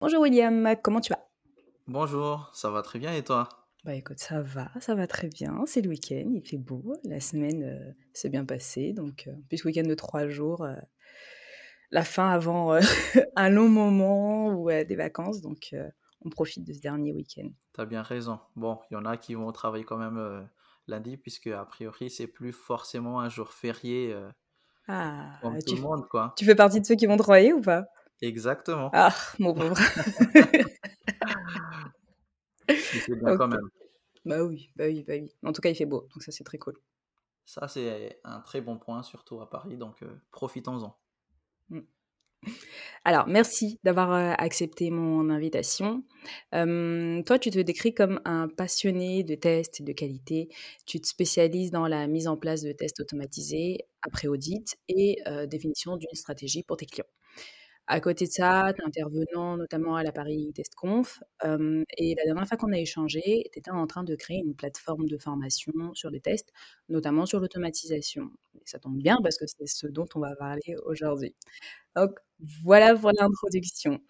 Bonjour William, comment tu vas? Bonjour, ça va très bien et toi? Bah écoute, ça va, ça va très bien. C'est le week-end, il fait beau. La semaine euh, s'est bien passée, donc euh, plus week-end de trois jours, euh, la fin avant euh, un long moment ou des vacances, donc on profite de ce dernier week-end. T'as bien raison. Bon, il y en a qui vont travailler quand même lundi, puisque a priori, c'est plus forcément un jour férié Ah, comme tout le monde, quoi. tu fais partie de ceux qui vont travailler ou pas? Exactement. Ah, mon pauvre. C'est bien quand même. Bah oui, bah oui, bah oui. En tout cas, il fait beau, donc ça c'est très cool. Ça, c'est un très bon point, surtout à Paris, donc euh, profitons-en. Mm. Alors, merci d'avoir euh, accepté mon invitation. Euh, toi, tu te décris comme un passionné de tests et de qualité. Tu te spécialises dans la mise en place de tests automatisés après audit et euh, définition d'une stratégie pour tes clients. À côté de ça, tu es intervenant notamment à la Paris Test Conf. et la dernière fois qu'on a échangé, tu étais en train de créer une plateforme de formation sur les tests, notamment sur l'automatisation. Et ça tombe bien parce que c'est ce dont on va parler aujourd'hui. Donc, voilà pour l'introduction.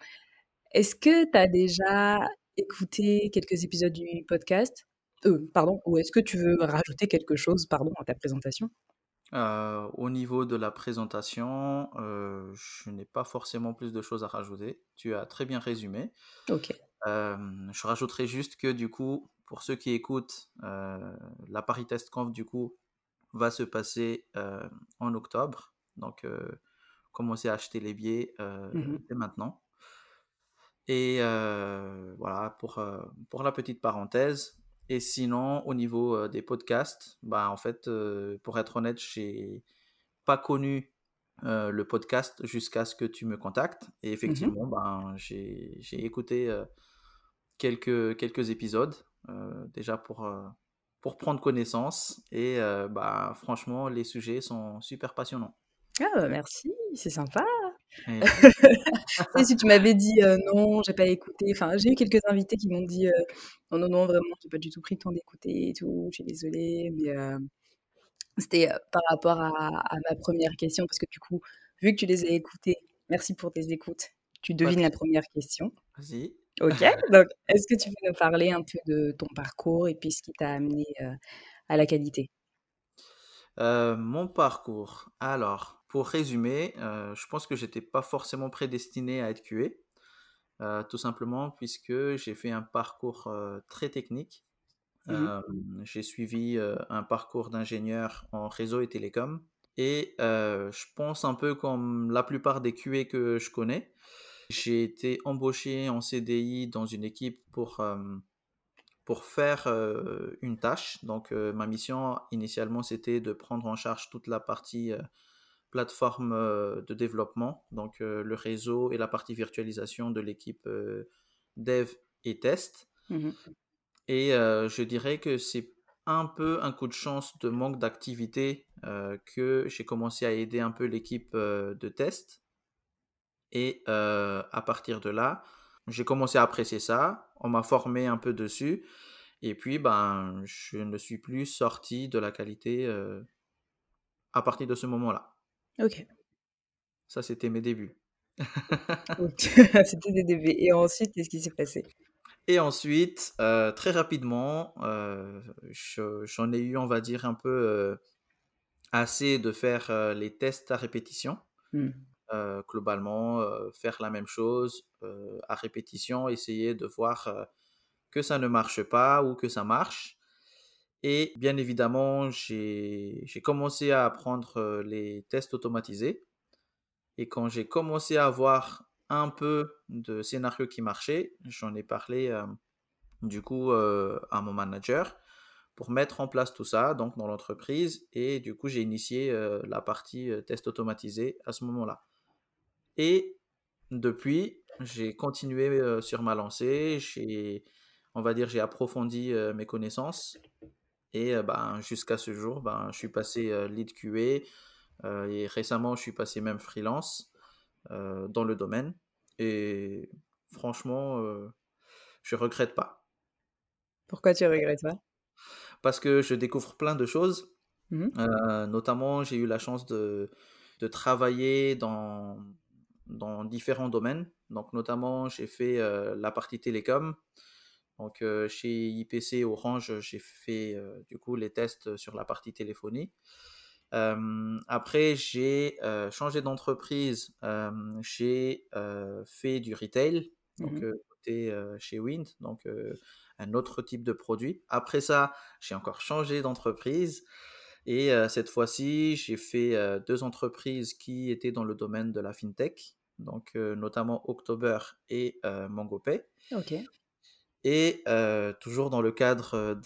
Est-ce que tu as déjà écouté quelques épisodes du podcast? Euh, Pardon, ou est-ce que tu veux rajouter quelque chose, pardon, à ta présentation? Euh, au niveau de la présentation, euh, je n'ai pas forcément plus de choses à rajouter. Tu as très bien résumé. Ok. Euh, je rajouterai juste que du coup, pour ceux qui écoutent, la Paris Test Conf du coup va se passer en octobre. Donc, commencez à acheter les billets Mhm. dès maintenant. Et voilà pour, pour la petite parenthèse. Et sinon, au niveau euh, des podcasts, bah en fait, euh, pour être honnête, j'ai pas connu euh, le podcast jusqu'à ce que tu me contactes. Et Mhm. effectivement, ben, j'ai j'ai écouté euh, quelques, quelques épisodes euh, déjà pour, pour prendre connaissance. Et bah, franchement, les sujets sont super passionnants. Ah, bah, merci, c'est sympa. Et, si tu m'avais dit euh, non, j'ai pas écouté, enfin, j'ai eu quelques invités qui m'ont dit euh, non, non, non, vraiment, j'ai pas du tout pris le temps d'écouter et tout, je suis désolée, mais euh, c'était euh, par rapport à, à ma première question, parce que du coup, vu que tu les as écoutés, merci pour tes écoutes, tu devines la première question. Vas-y. Ok, donc est-ce que tu peux nous parler un peu de ton parcours et puis ce qui t'a amené à la qualité? Mon parcours. Alors, pour résumer, euh, je pense que j'étais pas forcément prédestiné à être QA, euh, tout simplement puisque j'ai fait un parcours euh, très technique. Euh, j'ai suivi un parcours d'ingénieur en réseau et télécom. Et je pense un peu comme la plupart des QA que je connais. J'ai été embauché en CDI dans une équipe pour, pour faire une tâche. Donc, ma mission initialement, c'était de prendre en charge toute la partie plateforme euh, de développement, donc euh, le réseau et la partie virtualisation de l'équipe euh, dev et test. Mhm. Et je dirais que c'est un peu un coup de chance de manque d'activité euh, que j'ai commencé à aider un peu l'équipe euh, de test. Et euh, à partir de là, j'ai commencé à apprécier ça. On m'a formé un peu dessus. Et puis, ben, je ne suis plus sorti de la qualité à partir de ce moment-là. Ok, Ça, c'était mes débuts. C'était des DV. Et ensuite, qu'est-ce qui s'est passé? Et ensuite, euh, très rapidement, euh, je- j'en ai eu, on va dire, un peu euh, assez de faire les tests à répétition. Euh, globalement, faire la même chose à répétition, essayer de voir que ça ne marche pas ou que ça marche. Et bien évidemment, j'ai commencé à apprendre euh, les tests automatisés. Et quand j'ai commencé à avoir un peu de scénarios qui marchaient, j'en ai parlé euh, du coup euh, à mon manager pour mettre en place tout ça donc dans l'entreprise. Et du coup, j'ai initié la partie test automatisé à ce moment-là. Et depuis, j'ai continué sur ma lancée. J'ai, on va dire, j'ai approfondi mes connaissances. Et ben, jusqu'à ce jour, ben, je suis passé lead QA. et récemment, je suis passé même freelance dans le domaine. Et franchement, je regrette pas. Pourquoi tu regrettes pas? Parce que je découvre plein de choses. Mmh notamment, j'ai eu la chance de, de travailler dans, dans différents domaines. Donc, notamment, j'ai fait la partie télécom. Donc, chez IPC Orange, j'ai fait du coup les tests sur la partie téléphonie. après, j'ai changé d'entreprise. j'ai fait du retail, donc Mmh côté chez Wind, donc un autre type de produit. Après ça, j'ai encore changé d'entreprise. Et cette fois-ci, j'ai fait deux entreprises qui étaient dans le domaine de la fintech, donc notamment October et MangoPay. OK. Et toujours dans le cadre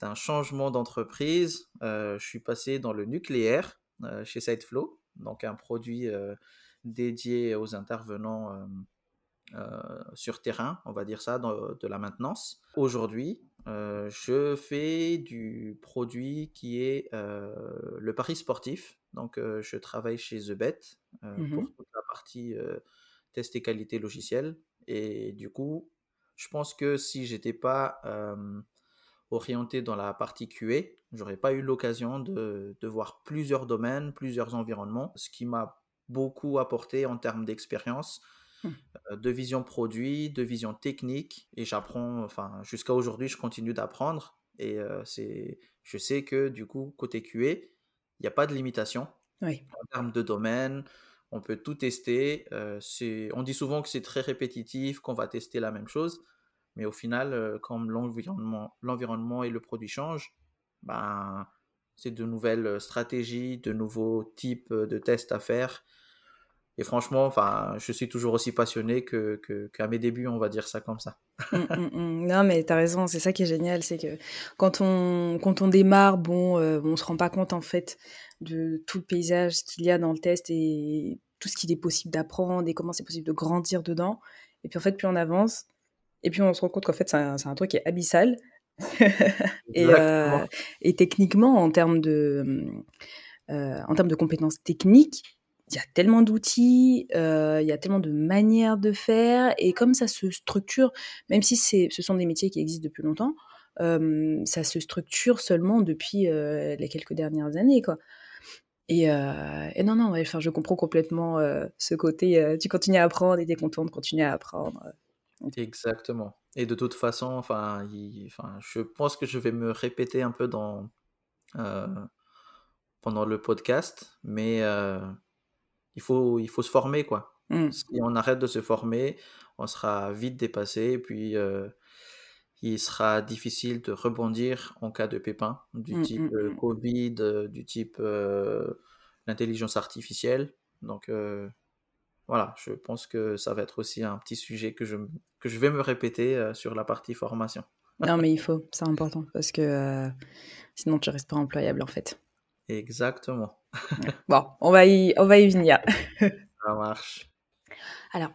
d'un changement d'entreprise, je suis passé dans le nucléaire chez Sideflow, donc un produit dédié aux intervenants sur terrain, on va dire ça, de la maintenance. Aujourd'hui, je fais du produit qui est le pari sportif. Donc, je travaille chez TheBet Mmh pour toute la partie test et qualité logicielle. Et du coup, je pense que si j'étais pas orienté dans la partie QA, j'aurais pas eu l'occasion de, de, voir plusieurs domaines, plusieurs environnements, ce qui m'a beaucoup apporté en termes d'expérience, Mmh. de vision produit, de vision technique. Et j'apprends, enfin, jusqu'à aujourd'hui, je continue d'apprendre. Et c'est, je sais que du coup, côté QA, il n'y a pas de limitation Oui. en termes de domaine. On peut tout tester. c'est, on dit souvent que c'est très répétitif, qu'on va tester la même chose. Mais au final, comme l'environnement, et le produit changent, ben, c'est de nouvelles stratégies, de nouveaux types de tests à faire. Et franchement, enfin, je suis toujours aussi passionné que, qu'à mes débuts, on va dire ça comme ça. Mmh, mmh, mmh. Non, mais tu as raison, c'est ça qui est génial, c'est que quand on, quand on démarre, bon, euh, on se rend pas compte en fait de tout le paysage qu'il y a dans le test et tout ce qu'il est possible d'apprendre et comment c'est possible de grandir dedans. Et puis en fait, plus on avance, et puis on se rend compte qu'en fait, c'est un, truc qui est abyssal. et, euh, et, techniquement, en termes de, euh, en termes de compétences techniques, il y a tellement d'outils, euh, il y a tellement de manières de faire, et comme ça se structure, même si c'est, ce sont des métiers qui existent depuis longtemps, ça se structure seulement depuis les quelques dernières années, quoi. Et, et non, non, ouais, enfin, je comprends complètement ce côté, tu continues à apprendre et tu es content de continuer à apprendre. Exactement. Et de toute façon, enfin, il, enfin, je pense que je vais me répéter un peu dans, pendant le podcast, mais il faut, il faut se former, quoi. Mmh. Si on arrête de se former, on sera vite dépassé, et puis euh, il sera difficile de rebondir en cas de pépin, du Mmh, type mmh, euh, mmh. Covid, euh, du type euh, l'intelligence artificielle. Donc euh, voilà, je pense que ça va être aussi un petit sujet que je, que je vais me répéter euh, sur la partie formation. Non, mais il faut, c'est important, parce que sinon tu restes pas employable, en fait. Exactement. Bon, on va y, on va y venir. Ça marche. Alors,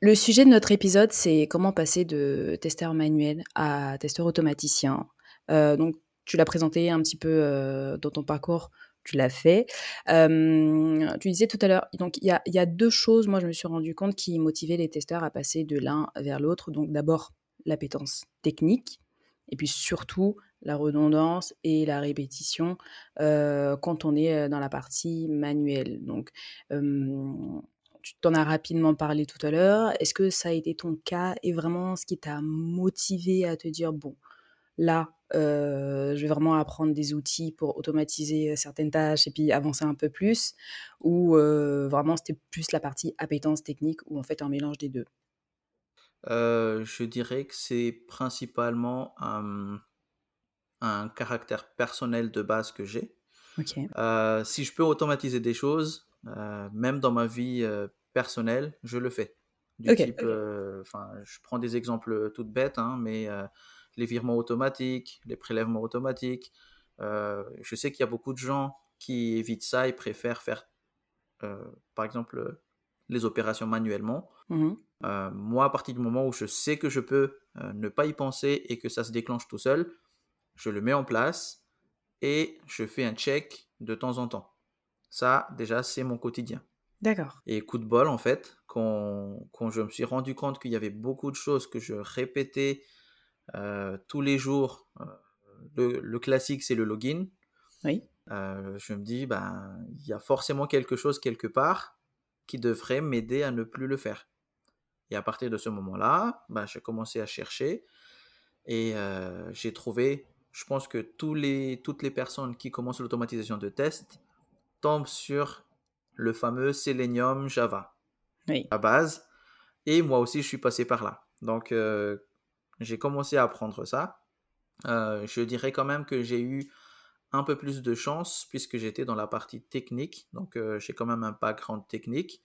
le sujet de notre épisode, c'est comment passer de testeur manuel à testeur automaticien. Euh, donc, tu l'as présenté un petit peu euh, dans ton parcours, tu l'as fait. Euh, tu disais tout à l'heure, donc il y a, y a, deux choses, moi je me suis rendu compte, qui motivaient les testeurs à passer de l'un vers l'autre. Donc d'abord, l'appétence technique, et puis surtout la redondance et la répétition quand on est dans la partie manuelle. Donc, tu t'en as rapidement parlé tout à l'heure. Est-ce que ça a été ton cas et vraiment ce qui t'a motivé à te dire, bon, là, euh, je vais vraiment apprendre des outils pour automatiser certaines tâches et puis avancer un peu plus? Ou euh, vraiment c'était plus la partie appétence technique ou en fait un mélange des deux? Euh, Je dirais que c'est principalement un, un, caractère personnel de base que j'ai. Okay. Euh, si je peux automatiser des choses, euh, même dans ma vie euh, personnelle, je le fais. Du okay, type, enfin, okay. je prends des exemples toutes bêtes, hein, mais les virements automatiques, les prélèvements automatiques. je sais qu'il y a beaucoup de gens qui évitent ça et préfèrent faire, par exemple, les opérations manuellement. Mmh. moi, à partir du moment où je sais que je peux ne pas y penser et que ça se déclenche tout seul, je le mets en place et je fais un check de temps en temps. Ça, déjà, c'est mon quotidien. D'accord. Et coup de bol, en fait, quand, quand je me suis rendu compte qu'il y avait beaucoup de choses que je répétais tous les jours, le, le classique, c'est le login. Oui. je me dis, ben, il y a forcément quelque chose quelque part qui devrait m'aider à ne plus le faire. Et à partir de ce moment-là, ben, j'ai commencé à chercher et j'ai trouvé, je pense que tous les, toutes les personnes qui commencent l'automatisation de tests tombent sur le fameux Selenium Java oui. à base. Et moi aussi, je suis passé par là. Donc, j'ai commencé à apprendre ça. je dirais quand même que j'ai eu un peu plus de chance puisque j'étais dans la partie technique. Donc, j'ai quand même un background technique.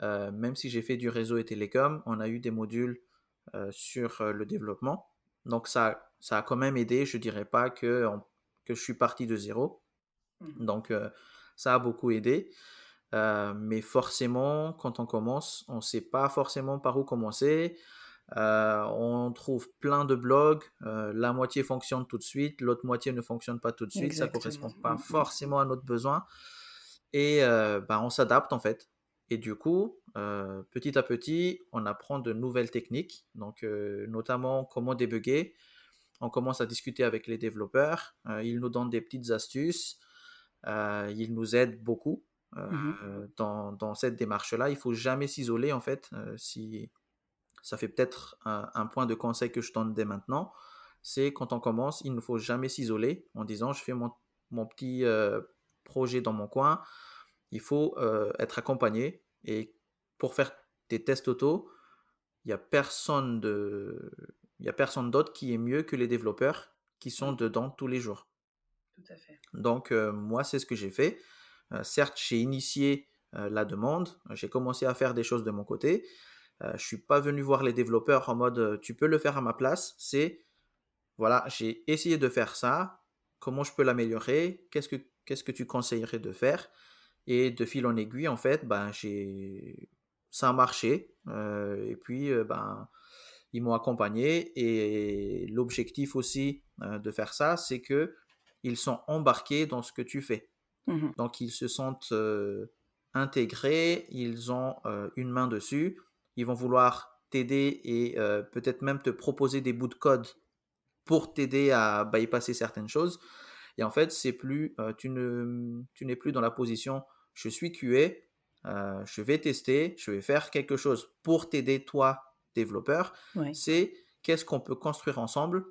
même si j'ai fait du réseau et télécom, on a eu des modules sur le développement. Donc, ça, ça a quand même aidé. Je dirais pas que, que je suis parti de zéro. Mmh. Donc, ça a beaucoup aidé. mais forcément, quand on commence, on ne sait pas forcément par où commencer. Euh, on trouve plein de blogs, euh, la moitié fonctionne tout de suite, l'autre moitié ne fonctionne pas tout de suite, ça correspond pas mm, mm. forcément à notre besoin. Et euh, bah, on s'adapte en fait. Et du coup, petit à petit, on apprend de nouvelles techniques, donc notamment comment débugger. On commence à discuter avec les développeurs, ils nous donnent des petites astuces, ils nous aident beaucoup mm-hmm. dans, dans, cette démarche-là. Il faut jamais s'isoler en fait. si ça fait peut-être un, point de conseil que je donne dès maintenant, c'est quand on commence, il ne faut jamais s'isoler en disant je fais mon, petit euh, projet dans mon coin. Il faut euh, être accompagné et pour faire des tests auto, il n'y a personne de, il y a personne d'autre qui est mieux que les développeurs qui sont dedans tous les jours. Donc euh, moi c'est ce que j'ai fait. certes j'ai initié la demande, j'ai commencé à faire des choses de mon côté, je euh, je suis pas venu voir les développeurs en mode euh, tu peux le faire à ma place. C'est voilà, j'ai essayé de faire ça. Comment je peux l'améliorer? Qu'est-ce que que tu conseillerais de faire? Et de fil en aiguille, en fait, ben j'ai ça a marché. Euh, et puis ben ils m'ont accompagné. Et l'objectif aussi de faire ça, c'est que ils sont embarqués dans ce que tu fais. Mmh Donc ils se sentent intégrés, ils ont une main dessus ils vont vouloir t'aider et euh, peut-être même te proposer des bouts de code pour t'aider à bypasser certaines choses. Et en fait, c'est plus, euh, tu ne, tu n'es plus dans la position, je suis QA, euh, je vais tester, je vais faire quelque chose pour t'aider toi, développeur. C'est qu'est-ce qu'on peut construire ensemble,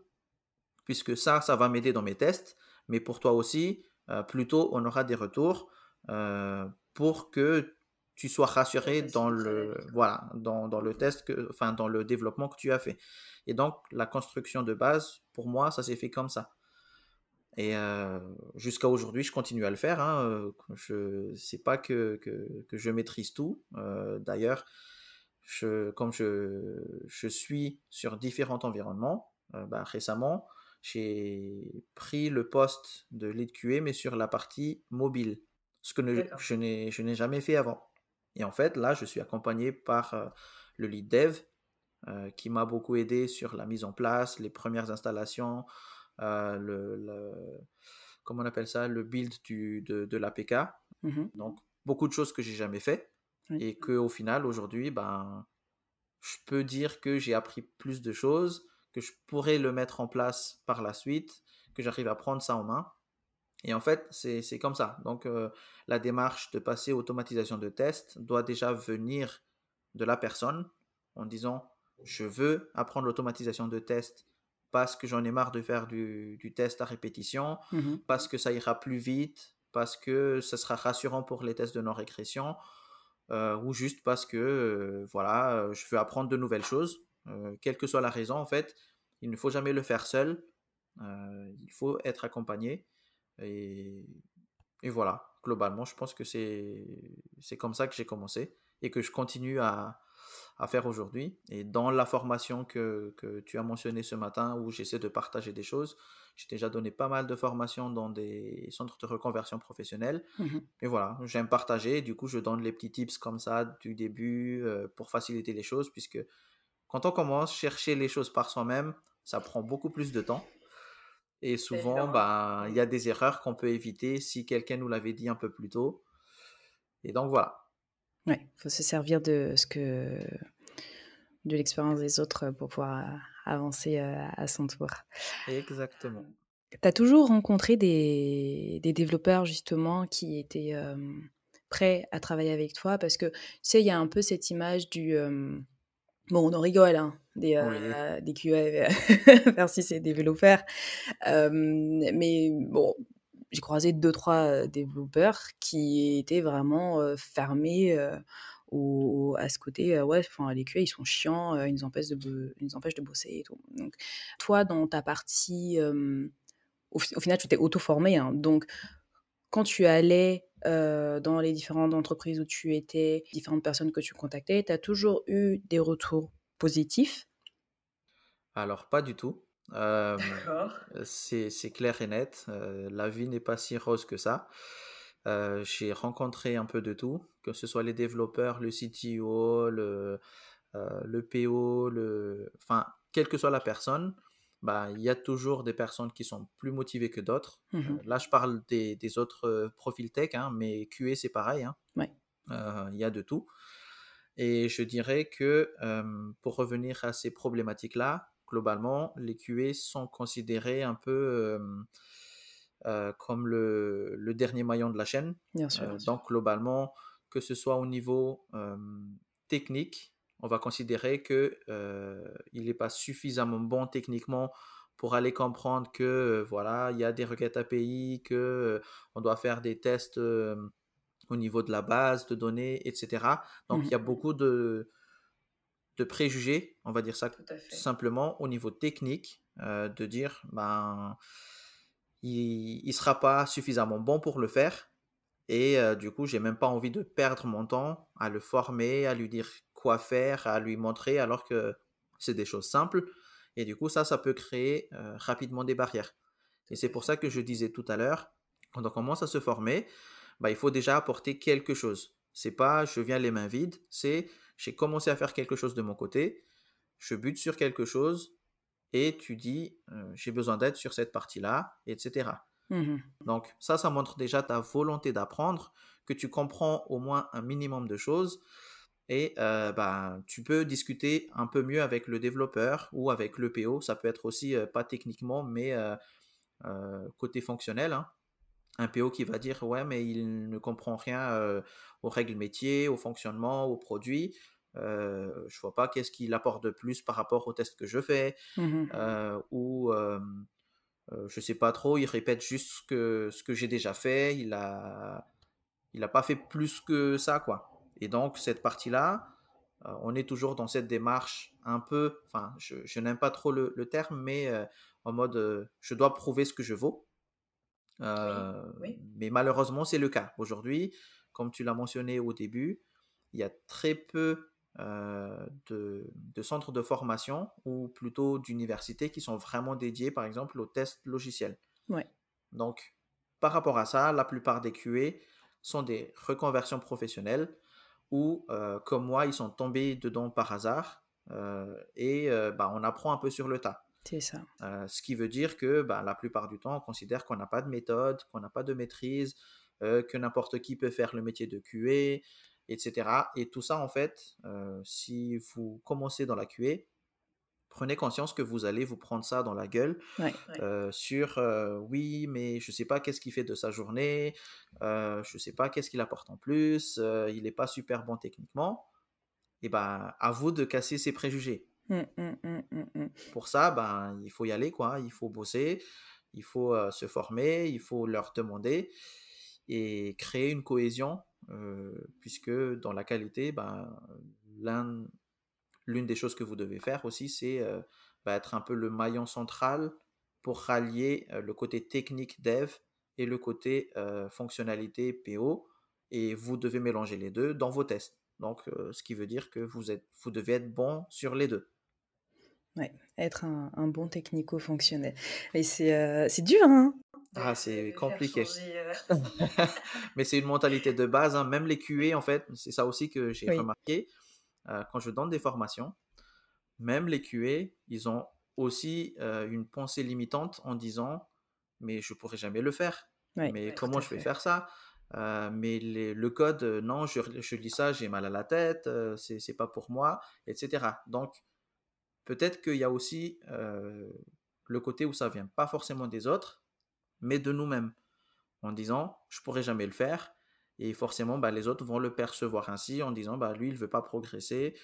puisque ça, ça va m'aider dans mes tests, mais pour toi aussi, plutôt, on aura des retours pour que tu sois rassuré dans le, voilà, dans, dans, le test, que, enfin, dans le développement que tu as fait. Et donc, la construction de base, pour moi, ça s'est fait comme ça. Et euh, jusqu'à aujourd'hui, je continue à le faire. Hein. Euh, je sais pas que, que, que, je maîtrise tout. Euh, d'ailleurs, je, comme je, je, suis sur différents environnements, bah, récemment, j'ai pris le poste de lead QA, mais sur la partie mobile, ce que je n'ai jamais fait avant. Et en fait, là, je suis accompagné par euh, le lead dev euh, qui m'a beaucoup aidé sur la mise en place, les premières installations, euh, le, comment on appelle ça, le build du, de, de l'APK. Mmh Donc, beaucoup de choses que j'ai jamais fait et que au final, aujourd'hui, ben, je peux dire que j'ai appris plus de choses, que je pourrais le mettre en place par la suite, que j'arrive à prendre ça en main. Et en fait, c'est comme ça. Donc, euh, la démarche de passer automatisation de test doit déjà venir de la personne en disant je veux apprendre l'automatisation de test parce que j'en ai marre de faire du, du test à répétition, mmh parce que ça ira plus vite, parce que ce sera rassurant pour les tests de non-régression, euh, ou juste parce que euh, voilà, je veux apprendre de nouvelles choses. Quelle que soit la raison, en fait, il ne faut jamais le faire seul. il faut être accompagné. Et, et voilà, globalement, je pense que c'est comme ça que j'ai commencé et que je continue à, à faire aujourd'hui. Et dans la formation que, que tu as mentionnée ce matin, où j'essaie de partager des choses, j'ai déjà donné pas mal de formations dans des centres de reconversion professionnelle. Mmh Et voilà, j'aime partager. Du coup, je donne les petits tips comme ça du début euh, pour faciliter les choses, puisque quand on commence à chercher les choses par soi-même, ça prend beaucoup plus de temps. Et souvent, ben, il y a des erreurs qu'on peut éviter si quelqu'un nous l'avait dit un peu plus tôt. Et donc voilà. Ouais, il faut se servir de ce que de l'expérience des autres pour pouvoir avancer à son tour. Exactement. Tu as toujours rencontré des, des, développeurs justement qui étaient prêts à travailler avec toi? Parce que tu sais, il y a un peu cette image du Bon, on en rigole, hein, des, euh, des QA versus ces développeurs. mais bon, j'ai croisé deux, trois développeurs qui étaient vraiment fermés au, à ce côté, ouais, enfin, les QA, ils sont chiants, ils, nous empêchent de, ils nous empêchent de bosser et tout. Donc, toi, dans ta partie, au, final, tu t'es auto-formé. Hein, donc, quand tu allais dans les différentes entreprises où tu étais, différentes personnes que tu contactais, tu as toujours eu des retours positifs? Alors, pas du tout. c'est clair et net. la vie n'est pas si rose que ça. J'ai rencontré un peu de tout, que ce soit les développeurs, le CTO, le, le PO, le... enfin, quelle que soit la personne, bah, il y a toujours des personnes qui sont plus motivées que d'autres. Mmh euh, là, je parle des, des autres euh, profils tech, hein, mais QA, c'est pareil. Hein. Euh, il y a de tout. Et je dirais que pour revenir à ces problématiques-là, globalement, les QA sont considérés un peu comme le, le, dernier maillon de la chaîne. Bien sûr. donc, globalement, que ce soit au niveau technique, on va considérer que euh, il n'est pas suffisamment bon techniquement pour aller comprendre que euh, voilà il y a des requêtes API, que euh, on doit faire des tests au niveau de la base de données, etc. Donc il y a mmh beaucoup de de préjugés, on va dire ça simplement au niveau technique, de dire ben il ne sera pas suffisamment bon pour le faire. Et du coup, j'ai même pas envie de perdre mon temps à le former, à lui dire quoi faire, à lui montrer, alors que c'est des choses simples. Et du coup, ça, ça peut créer euh, rapidement des barrières. Et c'est pour ça que je disais tout à l'heure, quand on commence à se former, bah, il faut déjà apporter quelque chose. C'est pas je viens les mains vides, c'est j'ai commencé à faire quelque chose de mon côté, je bute sur quelque chose et tu dis euh, j'ai besoin d'aide sur cette partie-là, etc. Mmh Donc ça, ça montre déjà ta volonté d'apprendre, que tu comprends au moins un minimum de choses et bah, tu peux discuter un peu mieux avec le développeur ou avec le PO. Ça peut être aussi pas techniquement, mais côté fonctionnel. Hein. Un PO qui va dire ouais, mais il ne comprend rien aux règles métiers, au fonctionnement, au produit. Euh, je vois pas qu'est-ce qu'il apporte de plus par rapport au test que je fais. Mmh ou je sais pas trop, il répète juste ce que, ce que j'ai déjà fait. Il a, il a pas fait plus que ça, quoi. Et donc, cette partie-là, euh, on est toujours dans cette démarche un peu, enfin, je, n'aime pas trop le, terme, mais euh, en mode, euh, je dois prouver ce que je vaux. Mais malheureusement, c'est le cas. Aujourd'hui, comme tu l'as mentionné au début, il y a très peu de, de, centres de formation ou plutôt d'universités qui sont vraiment dédiés, par exemple, aux tests logiciels. Ouais. Donc, par rapport à ça, la plupart des QA sont des reconversions professionnelles ou euh, comme moi, ils sont tombés dedans par hasard euh, et euh, bah, on apprend un peu sur le tas. C'est ça. ce qui veut dire que bah, la plupart du temps, on considère qu'on n'a pas de méthode, qu'on n'a pas de maîtrise, que n'importe qui peut faire le métier de QA, etc. Et tout ça, en fait, si vous commencez dans la QA, prenez conscience que vous allez vous prendre ça dans la gueule euh, sur euh, oui, mais je ne sais pas qu'est-ce qu'il fait de sa journée, euh, je ne sais pas qu'est-ce qu'il apporte en plus, il n'est pas super bon techniquement. Et ben, à vous de casser ces préjugés. Mmh, mmh, mmh, Pour ça, ben, il faut y aller, quoi. Il faut bosser, il faut se former, il faut leur demander et créer une cohésion, puisque dans la qualité, ben, l'un l'une des choses que vous devez faire aussi, c'est euh, bah, être un peu le maillon central pour rallier euh, le côté technique dev et le côté euh, fonctionnalité PO. Et vous devez mélanger les deux dans vos tests. Donc, ce qui veut dire que vous, êtes, vous devez être bon sur les deux. Ouais, être un, un bon technico-fonctionnel. Mais c'est c'est dur, hein? Ah, c'est compliqué. Mais c'est une mentalité de base. Hein. Même les QA, en fait, c'est ça aussi que j'ai remarqué. Quand je donne des formations, même les QA, ils ont aussi une pensée limitante en disant Mais je pourrais jamais le faire. mais comment je vais faire ça? Mais le code, non, je, je, lis ça, j'ai mal à la tête, c'est, c'est pas pour moi, etc. Donc, peut-être qu'il y a aussi le côté où ça vient pas forcément des autres, mais de nous-mêmes, en disant je pourrais jamais le faire, et forcément bah, les autres vont le percevoir ainsi en disant bah lui il veut pas progresser,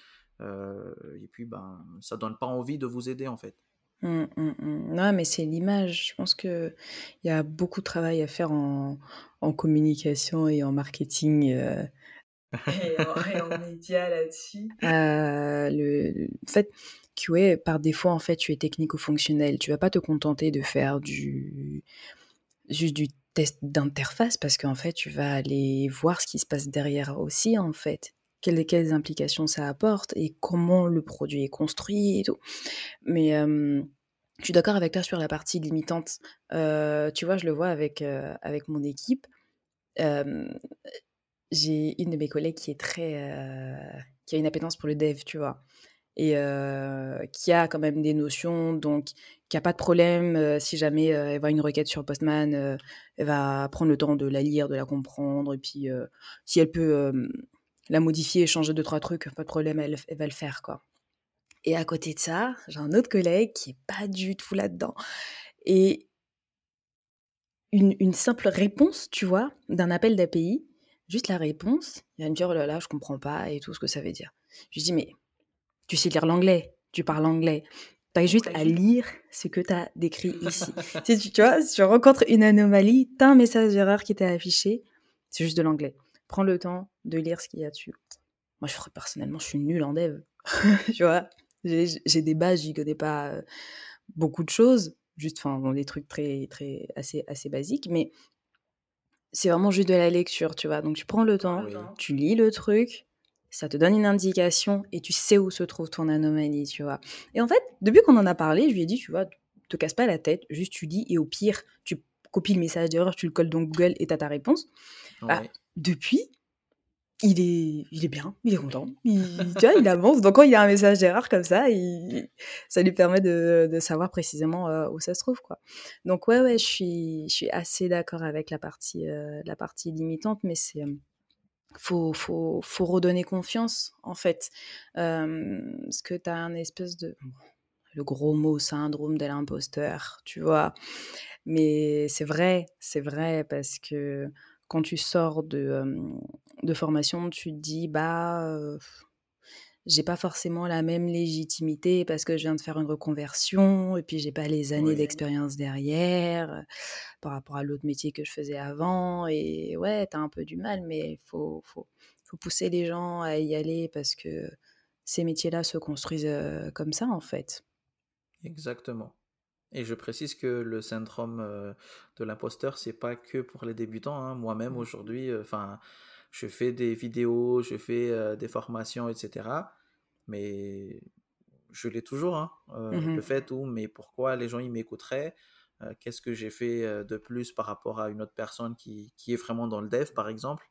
et puis ben ça donne pas envie de vous aider en fait. Mmh, mmh, mmh. Non, mais c'est l'image. Je pense qu'il y a beaucoup de travail à faire en, en communication et en marketing. Euh, et, en, médias là-dessus. Euh, le, en fait, QA, par défaut, en fait, tu es technico-fonctionnel. Tu vas pas te contenter de faire du juste du d'interface parce qu'en fait, tu vas aller voir ce qui se passe derrière aussi, en fait. Quelles, quelles implications ça apporte et comment le produit est construit et tout. Mais je suis d'accord avec toi sur la partie limitante. tu vois, je le vois avec, avec mon équipe. j'ai une de mes collègues qui est très. qui a une appétence pour le dev, tu vois et qui a quand même des notions, donc qui a pas de problème si jamais elle voit une requête sur Postman, elle va prendre le temps de la lire, de la comprendre, et puis si elle peut la modifier, changer deux trois trucs, pas de problème, elle, va le faire quoi. Et à côté de ça, j'ai un autre collègue qui est pas du tout là-dedans. Et une, une, simple réponse, tu vois, d'un appel d'API, juste la réponse, il va me dire oh là là, je comprends pas et tout ce que ça veut dire. Je lui dis mais tu sais lire l'anglais, tu parles anglais. Tu as juste à lire ce que tu as décrit ici. si tu, tu, vois, si tu rencontres une anomalie, tu as un message d'erreur qui t'est affiché, c'est juste de l'anglais. Prends le temps de lire ce qu'il y a dessus. Moi, je ferais personnellement, je suis nulle en dev. tu vois, j'ai des bases, j'y connais pas euh, beaucoup de choses, juste enfin des trucs très très assez assez basiques, mais c'est vraiment juste de la lecture, tu vois. Donc tu prends le temps, tu lis le truc, ça te donne une indication et tu sais où se trouve ton anomalie, tu vois. Et en fait, depuis qu'on en a parlé, je lui ai dit, tu vois, te casse pas la tête, juste tu dis et au pire, tu copies le message d'erreur, tu le colles dans Google et tu as ta réponse. Bah, depuis, il est, il est bien, il est content, il, tu vois, il avance. Donc quand il y a un message d'erreur comme ça, il, ça lui permet de, de savoir précisément euh, où ça se trouve, quoi. Donc ouais, ouais, je suis, je suis assez d'accord avec la partie, euh, la partie limitante, mais c'est faut, faut, faut redonner confiance, en fait. parce que tu as un espèce de. Le gros mot syndrome de l'imposteur, tu vois. Mais c'est vrai, c'est vrai, parce que quand tu sors de, de formation, tu te dis, bah j'ai pas forcément la même légitimité parce que je viens de faire une reconversion et puis j'ai pas les années d'expérience derrière euh, par rapport à l'autre métier que je faisais avant et ouais t'as un peu du mal mais il faut, faut, faut, pousser les gens à y aller parce que ces métiers-là se construisent euh, comme ça en fait. Exactement. Et je précise que le syndrome euh, de l'imposteur, c'est pas que pour les débutants. Hein. Moi-même mmh. aujourd'hui, enfin, je fais des vidéos, je fais des formations, etc mais je l'ai toujours, hein, euh, mmh le fait où, mais pourquoi les gens ils m'écouteraient euh, Qu'est-ce que j'ai fait euh, de plus par rapport à une autre personne qui, qui est vraiment dans le dev, par exemple?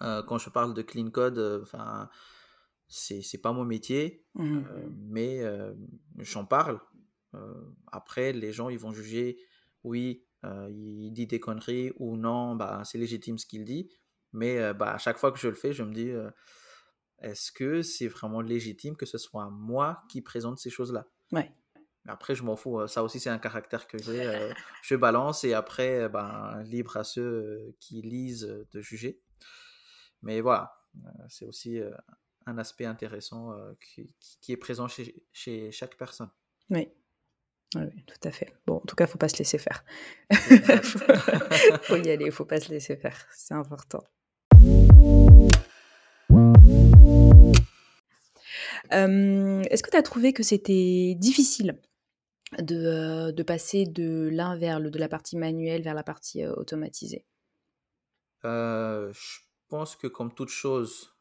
Quand je parle de clean code, enfin, c'est, c'est pas mon métier, mmh mais j'en parle. après, les gens ils vont juger, oui, il dit des conneries ou non, bah, c'est légitime ce qu'il dit, mais bah, à chaque fois que je le fais, je me dis est-ce que c'est vraiment légitime que ce soit moi qui présente ces choses-là? Ouais. Après, je m'en fous. Ça aussi, c'est un caractère que j'ai. Euh, je balance et après, ben, libre à ceux euh, qui lisent de juger. Mais voilà, euh, c'est aussi un aspect intéressant qui, est présent chez, chez chaque personne. Oui. Oui, tout à fait. Bon, en tout cas, il ne faut pas se laisser faire. Il faut y aller, il ne faut pas se laisser faire. C'est important. Est-ce que tu as trouvé que c'était difficile de, de passer de l'un vers le, de la partie manuelle vers la partie automatisée? Je pense que comme toute chose,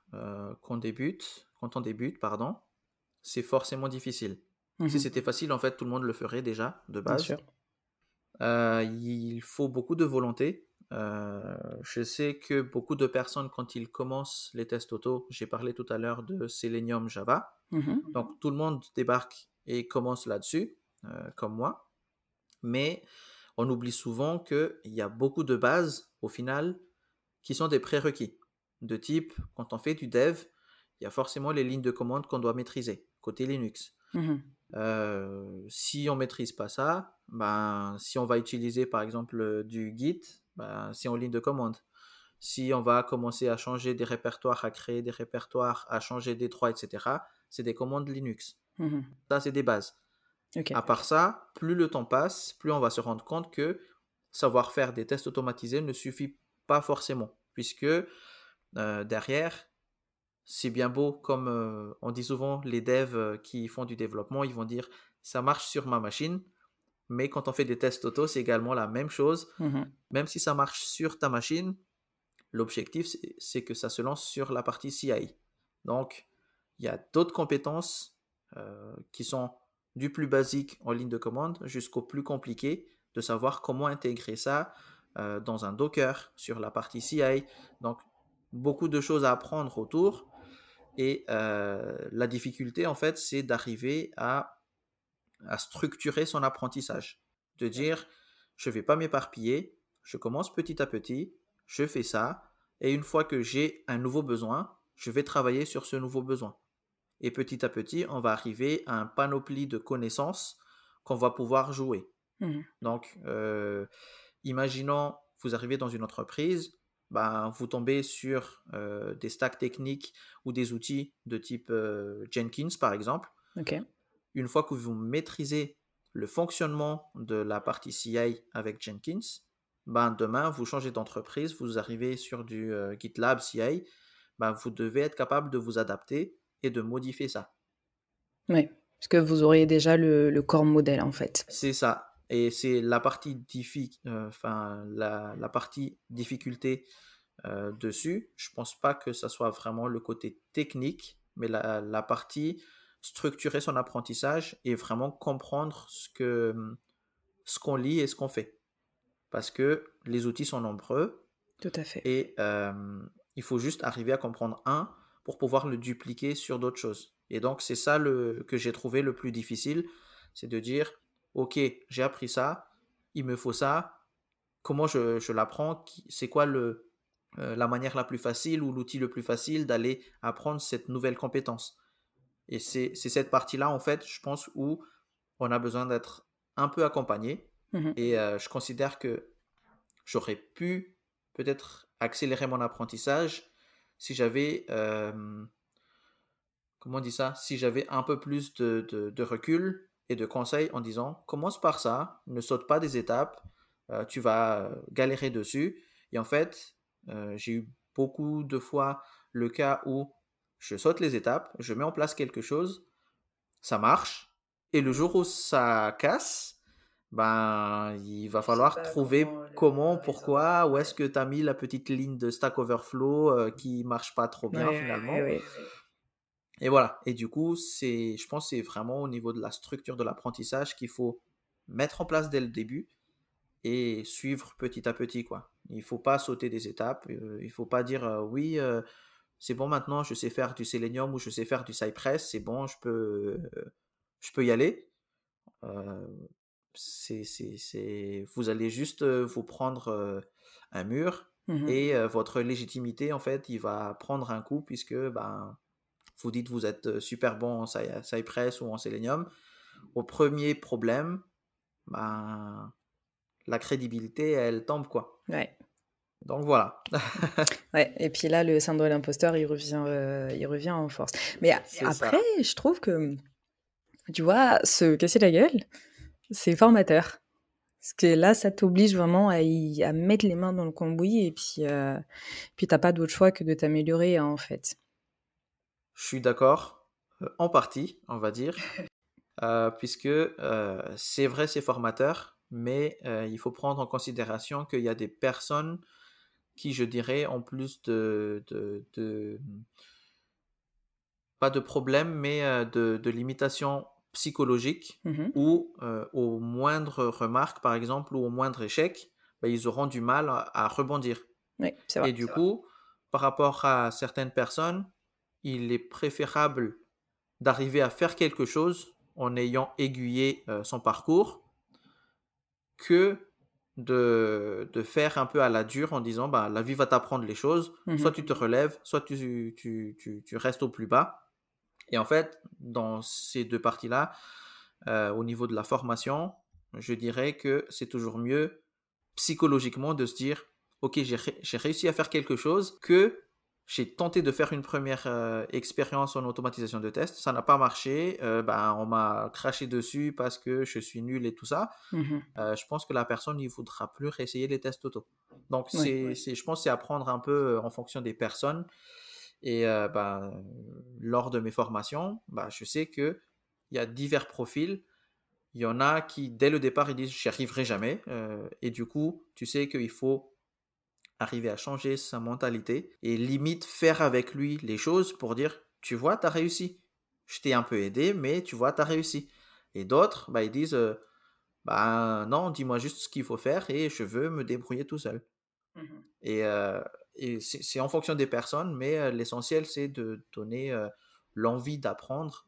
qu'on débute, quand on débute, pardon, c'est forcément difficile. Si Mmh c'était facile, en fait, tout le monde le ferait déjà de Bien base. sûr. Euh, il faut beaucoup de volonté. Euh, je sais que beaucoup de personnes, quand ils commencent les tests auto, j'ai parlé tout à l'heure de Selenium Java, Mmh donc tout le monde débarque et commence là-dessus, euh, comme moi. Mais on oublie souvent qu'il y a beaucoup de bases, au final, qui sont des prérequis. De type, quand on fait du dev, il y a forcément les lignes de commande qu'on doit maîtriser, côté Linux. Mmh Euh, si on maîtrise pas ça, ben, si on va utiliser par exemple du Git, ben, c'est en ligne de commande. Si on va commencer à changer des répertoires, à créer des répertoires, à changer des droits, etc., c'est des commandes Linux. Mmh Ça, c'est des bases. À part ça, plus le temps passe, plus on va se rendre compte que savoir faire des tests automatisés ne suffit pas forcément, puisque euh, derrière, c'est bien beau, comme euh, on dit souvent, les devs euh, qui font du développement, ils vont dire ça marche sur ma machine, mais quand on fait des tests auto, c'est également la même chose. Mmh Même si ça marche sur ta machine, l'objectif, c'est- c'est que ça se lance sur la partie CI. Donc, il y a d'autres compétences euh, qui sont du plus basique en ligne de commande jusqu'au plus compliqué de savoir comment intégrer ça euh, dans un Docker sur la partie CI. Donc, beaucoup de choses à apprendre autour. Et euh, la difficulté, en fait, c'est d'arriver à, à structurer son apprentissage. De dire, je ne vais pas m'éparpiller, je commence petit à petit, je fais ça, et une fois que j'ai un nouveau besoin, je vais travailler sur ce nouveau besoin. Et petit à petit, on va arriver à un panoplie de connaissances qu'on va pouvoir jouer. Mmh Donc, euh, imaginons, vous arrivez dans une entreprise, ben, vous tombez sur euh, des stacks techniques ou des outils de type euh, Jenkins, par exemple. Une fois que vous maîtrisez le fonctionnement de la partie CI avec Jenkins, ben, demain, vous changez d'entreprise, vous arrivez sur du euh, GitLab CI, ben, vous devez être capable de vous adapter et de modifier ça. Ouais, parce que vous auriez déjà le le corps modèle, en fait. C'est ça. Et c'est la partie diffi- euh, enfin, la, la partie difficulté euh, dessus. Je pense pas que ça soit vraiment le côté technique, mais la, la partie structurer son apprentissage et vraiment comprendre ce que ce qu'on lit et ce qu'on fait. Parce que les outils sont nombreux Tout à fait. et euh, il faut juste arriver à comprendre un pour pouvoir le dupliquer sur d'autres choses. Et donc, c'est ça le, que j'ai trouvé le plus difficile, c'est de dire, OK, j'ai appris ça, il me faut ça, comment je, je l'apprends, c'est quoi le, euh, la manière la plus facile ou l'outil le plus facile d'aller apprendre cette nouvelle compétence? Et c'est cette partie-là, en fait, je pense, où on a besoin d'être un peu accompagné. Mmh Et euh, je considère que j'aurais pu peut-être accélérer mon apprentissage si j'avais, euh, comment on dit ça, si j'avais un peu plus de, de- de recul et de conseils en disant, commence par ça, ne saute pas des étapes, euh, tu vas galérer dessus. Et en fait, j'ai eu beaucoup de fois le cas où je saute les étapes, je mets en place quelque chose, ça marche, et le jour où ça casse, ben, il va falloir trouver comment pourquoi, où est-ce que tu as mis la petite ligne de Stack Overflow euh, qui marche pas trop bien Ouais, finalement. ouais, ouais. Et voilà. Et du coup, c'est, je pense que c'est vraiment au niveau de la structure de l'apprentissage qu'il faut mettre en place dès le début et suivre petit à petit, quoi. Il faut pas sauter des étapes. euh, il faut pas dire euh, oui, euh, c'est bon maintenant, je sais faire du Selenium ou je sais faire du Cypress, c'est bon, je peux, euh, je peux y aller. Euh, c'est, c'est, c'est, vous allez juste euh, vous prendre euh, un mur Mmh et votre légitimité, en fait, il va prendre un coup puisque ben, vous dites vous êtes super bon en Cy- Cypress ou en Selenium. Au premier problème, ben, la crédibilité, elle tombe, quoi. Ouais. Donc voilà. Ouais, et puis là, le syndrome de l'imposteur, il revient, euh, il revient en force. Mais ça. après, je trouve que, tu vois, se casser la gueule, c'est formateur. Parce que là, ça t'oblige vraiment à, y- à mettre les mains dans le cambouis et puis, euh, puis t'as pas d'autre choix que de t'améliorer, hein, en fait. Je suis d'accord, euh, en partie, on va dire, euh, puisque c'est vrai, c'est formateur, mais il faut prendre en considération qu'il y a des personnes qui, je dirais, ont plus de, de, de, pas de problème, mais de, de limitation psychologique Mmh où au moindre remarque, par exemple, ou au moindre échec, bah, ils auront du mal à, à rebondir. Oui, Et du coup, par rapport à certaines personnes, il est préférable d'arriver à faire quelque chose en ayant aiguillé euh, son parcours que de, de faire un peu à la dure en disant bah, la vie va t'apprendre les choses, soit Mmh tu te relèves, soit tu, tu, tu, tu restes au plus bas. Et en fait, dans ces deux parties-là, euh, au niveau de la formation, je dirais que c'est toujours mieux psychologiquement de se dire ok j'ai ré- j'ai réussi à faire quelque chose que j'ai tenté de faire une première euh, expérience en automatisation de test, ça n'a pas marché, euh, ben, on m'a craché dessus parce que je suis nul et tout ça. Mmh Euh, je pense que la personne ne voudra plus réessayer les tests auto. Donc Oui. c'est, c'est, je pense que c'est apprendre un peu en fonction des personnes. Et ben, lors de mes formations, ben, je sais qu'il y a divers profils. Il y en a qui, dès le départ, ils disent j'y arriverai jamais. Et du coup, tu sais qu'il faut arriver à changer sa mentalité et limite faire avec lui les choses pour dire tu vois, tu as réussi. Je t'ai un peu aidé, mais tu vois, tu as réussi. Et d'autres, bah, ils disent euh, bah non, dis-moi juste ce qu'il faut faire et je veux me débrouiller tout seul. Mmh Et, euh, et c'est en fonction des personnes, mais euh, l'essentiel, c'est de donner l'envie d'apprendre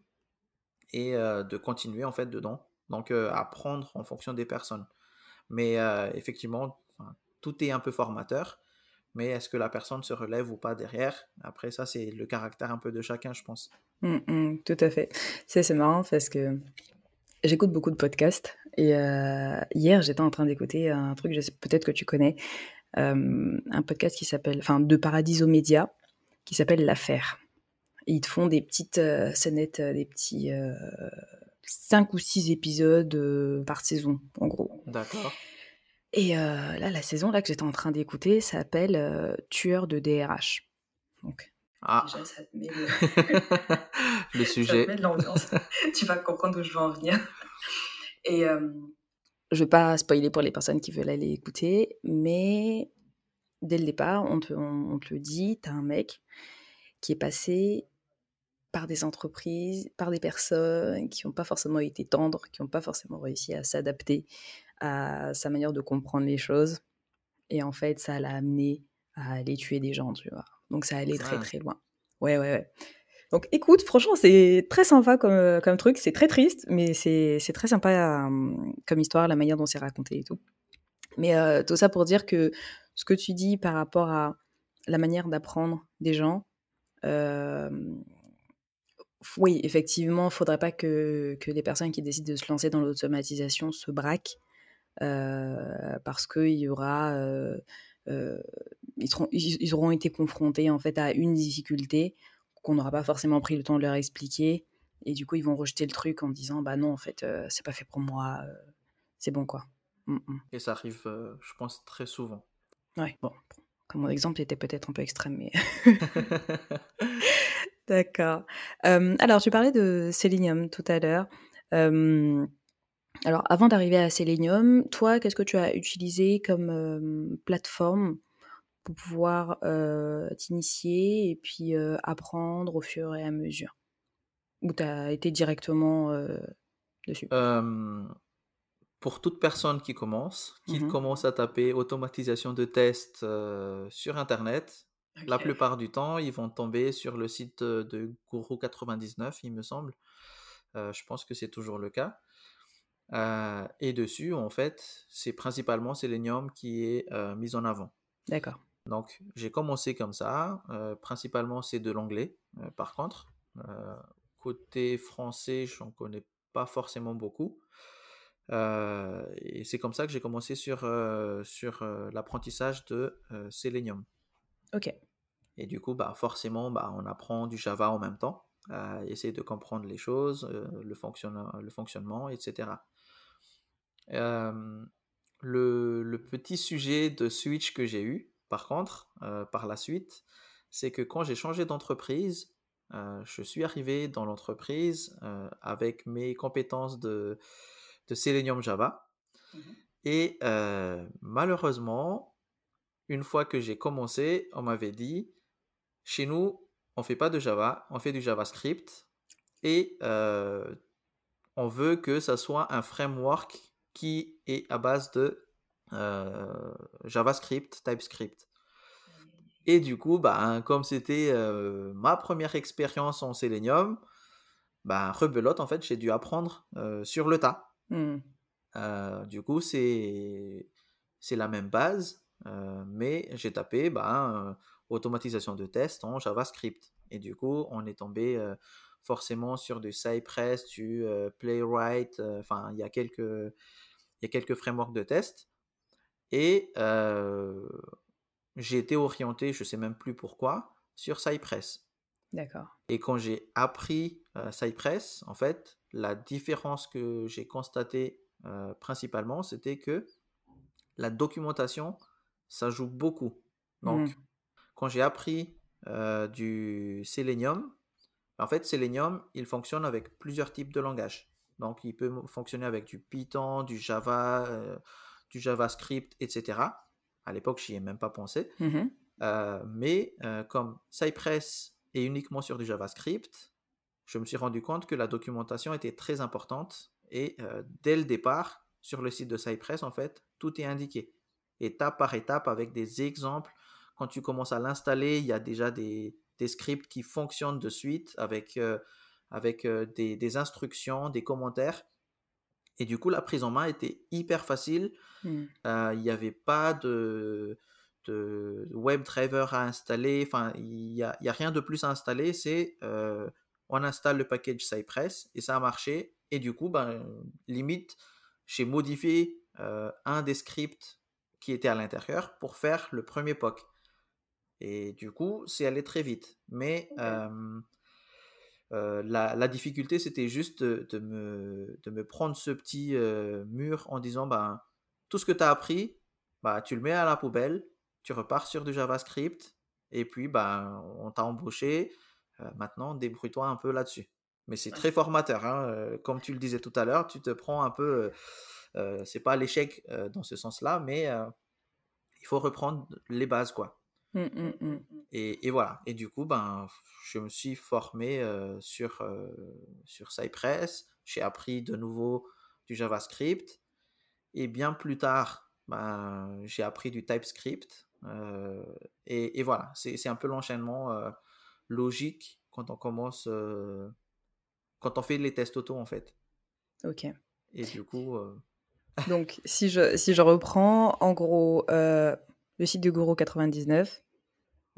et de continuer en fait dedans. Donc, apprendre en fonction des personnes. Mais effectivement, tout est un peu formateur. Mais est-ce que la personne se relève ou pas derrière? Après, ça, c'est le caractère un peu de chacun, je pense. Mmh mh, tout à fait. C'est marrant parce que j'écoute beaucoup de podcasts et heu, hier, j'étais en train d'écouter un truc, je sais peut-être que tu connais, hem, un podcast qui s'appelle enfin, de Paradiso Média, qui s'appelle «L'Affaire». Ils te font des petites, scénettes, heu, des petits, heu, 5 ou 6 épisodes, par saison, en gros. D'accord. Et heu, là, la saison là que j'étais en train d'écouter s'appelle, heu, «Tueur de DRH». Donc Ah, déjà ça te met le le ça te sujet. met de l'ambiance. Tu vas comprendre où je veux en venir. Et hem, je vais pas spoiler pour les personnes qui veulent aller écouter, mais dès le départ, on te on on te le dit, tu as un mec qui est passé par des entreprises, par des personnes qui ont pas forcément été tendres, qui ont pas forcément réussi à s'adapter à sa manière de comprendre les choses et en fait, ça l'a amené à aller tuer des gens, tu vois? Donc ça allait très, Ah, très loin. Ouais, ouais, ouais. Donc écoute, franchement, c'est très sympa comme, heu, comme truc. C'est très triste, mais c'est très sympa, hem, comme histoire, la manière dont c'est raconté et tout. Mais heu, tout ça pour dire que ce que tu dis par rapport à la manière d'apprendre des gens, hem, f oui, effectivement, faudrait pas que que les personnes qui décident de se lancer dans l'automatisation se braquent, parce qu'il y aura, ils seront ils ils auront été confrontés, en fait, à une difficulté qu'on n'aura pas forcément pris le temps de leur expliquer et du coup, ils vont rejeter le truc en disant: «Bah non, en fait, c'est pas fait pour moi, c'est bon, quoi». Mmh mh. et ça arrive, je pense, très souvent. Ouais, bon, comme mon exemple était peut-être un peu extrême, mais d'accord. Alors tu parlais de Selenium tout à l'heure. Alors avant d'arriver à Selenium, toi, qu'est-ce que tu as utilisé comme, hem, plateforme pour pouvoir, heu, t'initier et puis, heu, apprendre au fur et à mesure? Ou tu as été directement, dessus? Euh, pour toute personne qui commence, qui Mmh commence à taper automatisation de tests euh, sur Internet, la plupart du temps, ils vont tomber sur le site euh, de Guru99, il me semble. Euh, je pense que c'est toujours le cas. Euh, et dessus, en fait, c'est principalement Selenium qui est euh, mis en avant. D'accord. Donc, j'ai commencé comme ça. Euh, principalement, c'est de l'anglais, par contre. Côté français, j'en connais pas forcément beaucoup. Et c'est comme ça que j'ai commencé sur, sur l'apprentissage de Selenium. OK. Et du coup, bah, forcément, bah, on apprend du Java en même temps, à essayer de comprendre les choses, euh, le fonctionnement, etc. Euh, le, le petit sujet de switch que j'ai eu, par contre, euh, par la suite, c'est que quand j'ai changé d'entreprise, euh, je suis arrivé dans l'entreprise avec mes compétences de, de Selenium Java. Mmh Et malheureusement, une fois que j'ai commencé, on m'avait dit, chez nous, on fait pas de Java, on fait du JavaScript et on veut que ça soit un framework qui est à base de JavaScript, TypeScript. Et du coup, bah, comme c'était ma première expérience en Selenium, bah, rebelote, en fait, j'ai dû apprendre sur le tas. Mmh. du coup, c'est la même base, mais j'ai tapé bah, automatisation de test en JavaScript. Et du coup, on est tombé forcément sur du Cypress, du Playwright, enfin, il y a quelques, il y a quelques frameworks de test. Et j'ai été orienté, je sais même plus pourquoi, sur Cypress. D'accord. Et quand j'ai appris Cypress, en fait, la différence que j'ai constatée principalement, c'était que la documentation, ça joue beaucoup. Donc, mmh. quand j'ai appris du Selenium, en fait, Selenium, il fonctionne avec plusieurs types de langages. Donc, il peut fonctionner avec du Python, du Java, du JavaScript, etc. À l'époque, je n'y ai même pas pensé. Mmh euh, mais euh, comme Cypress est uniquement sur du JavaScript, je me suis rendu compte que la documentation était très importante. Et euh, dès le départ, sur le site de Cypress, en fait, tout est indiqué, étape par étape, avec des exemples. Quand tu commences à l'installer, il y a déjà des, scripts qui fonctionnent de suite avec, avec des, instructions, des commentaires. Et du coup, la prise en main était hyper facile. Mmh. Euh, il n'y avait pas de, de web driver à installer. Enfin, il n'y a, y a, rien de plus à installer. C'est euh, on installe le package Cypress et ça a marché. Et du coup, ben, limite, j'ai modifié euh, un des scripts qui était à l'intérieur pour faire le premier POC. Et du coup, c'est allé très vite. Mais la, difficulté, c'était juste de, me, de, me, prendre ce petit mur en disant ben, tout ce que tu as appris, bah, tu le mets à la poubelle, tu repars sur du JavaScript, et puis ben, on t'a embauché. maintenant, débrouille-toi un peu là-dessus. Mais c'est très formateur. Hein, comme tu le disais tout à l'heure, tu te prends un peu. c'est pas l'échec dans ce sens-là, mais il faut reprendre les bases, quoi. Mmh, mmh, mmh. Et, voilà. Et du coup, ben, je me suis formé sur, sur Cypress. J'ai appris de nouveau du JavaScript. Et bien plus tard, ben, j'ai appris du TypeScript. Et, et, voilà, c'est un peu l'enchaînement logique quand on commence, quand on fait les tests auto en fait. Ok. Et du coup. Donc, si je, si je reprends, en gros, le site de Guru 99,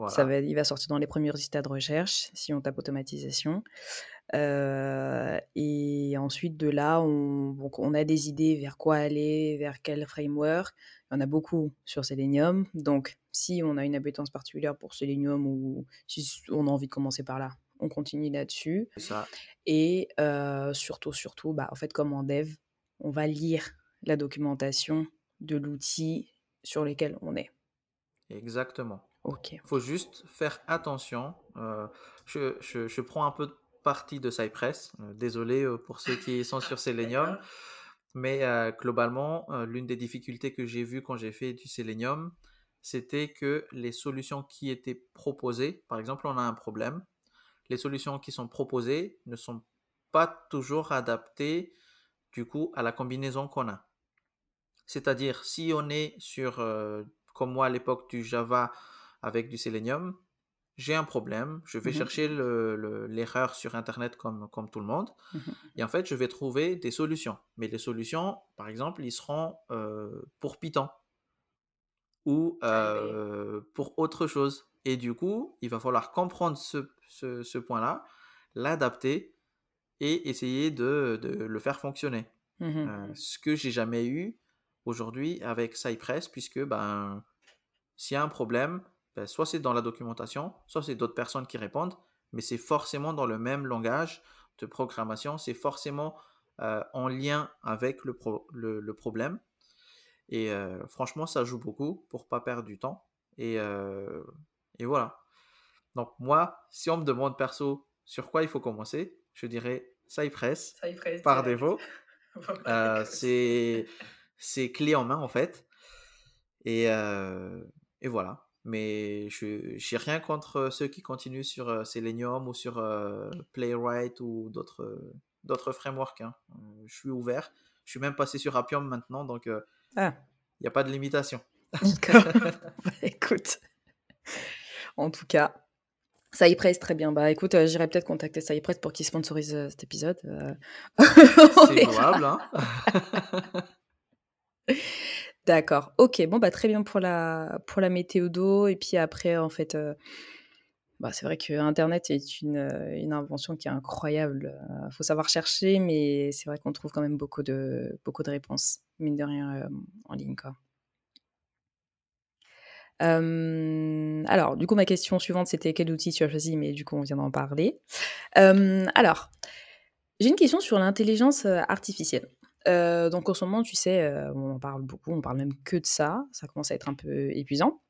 ça va, il va sortir dans les premiers résultats de recherche si on tape automatisation. Euh, et ensuite, de là, on, on, a des idées vers quoi aller, vers quel framework. Il y en a beaucoup sur Selenium. Donc, si on a une appétence particulière pour Selenium ou si on a envie de commencer par là, on continue là-dessus. Et euh, surtout, surtout, bah, en fait, comme en dev, on va lire la documentation de l'outil sur lequel on est. Exactement. Il faut juste faire attention. Euh, je, prends un peu partie de Cypress. Euh, désolé euh, pour ceux qui sont sur Selenium. Mais globalement, l'une des difficultés que j'ai vues quand j'ai fait du Selenium, c'était que les solutions qui étaient proposées, par exemple, on a un problème, les solutions qui sont proposées ne sont pas toujours adaptées du coup à la combinaison qu'on a. C'est-à-dire, si on est sur, comme moi à l'époque du Java avec du Selenium, j'ai un problème, je vais mmh chercher l'erreur sur Internet comme, comme tout le monde, mmh et en fait, je vais trouver des solutions. Mais les solutions, par exemple, ils seront euh, pour Python. Ou ah euh, pour autre chose. Et du coup, il va falloir comprendre ce, ce, point-là, l'adapter et essayer de, de, le faire fonctionner. Mmh euh, ce que j'ai jamais eu aujourd'hui avec Cypress, puisque ben, s'il y a un problème, soit c'est dans la documentation, soit c'est d'autres personnes qui répondent, mais c'est forcément dans le même langage de programmation, c'est forcément euh, en lien avec le, le, problème. Et euh, franchement, ça joue beaucoup pour pas perdre du temps. Et, euh, et, voilà. Donc moi, si on me demande perso sur quoi il faut commencer, je dirais Cypress, Cypress par défaut. c'est clé en main en fait. Et, et voilà. Mais je n'ai rien contre ceux qui continuent sur euh, Selenium ou sur euh, Playwright ou d'autres d'autres frameworks. Hein. Je suis ouvert. Je suis même passé sur Appium maintenant, donc il ah. n'y a pas de limitation. Bah, écoute, en tout cas, Cypress, très bien. Bah écoute, j'irai peut-être contacter Cypress pour qu'il sponsorise cet épisode. C'est jouable, hein D'accord. OK, bon, bah, très bien pour la pour la météo d'eau et puis après, en fait, bah, c'est vrai que internet est une, une invention qui est incroyable, Il faut savoir chercher, mais c'est vrai qu'on trouve quand même beaucoup de beaucoup de réponses, mine de rien, en ligne, quoi. alors, du coup, ma question suivante, c'était quel outil tu as choisi? Mais du coup, on vient d'en parler. alors, j'ai une question sur l'intelligence, artificielle. Euh, donc en ce moment, tu sais, euh, on en parle beaucoup, on parle même que de ça. Ça commence à être un peu épuisant.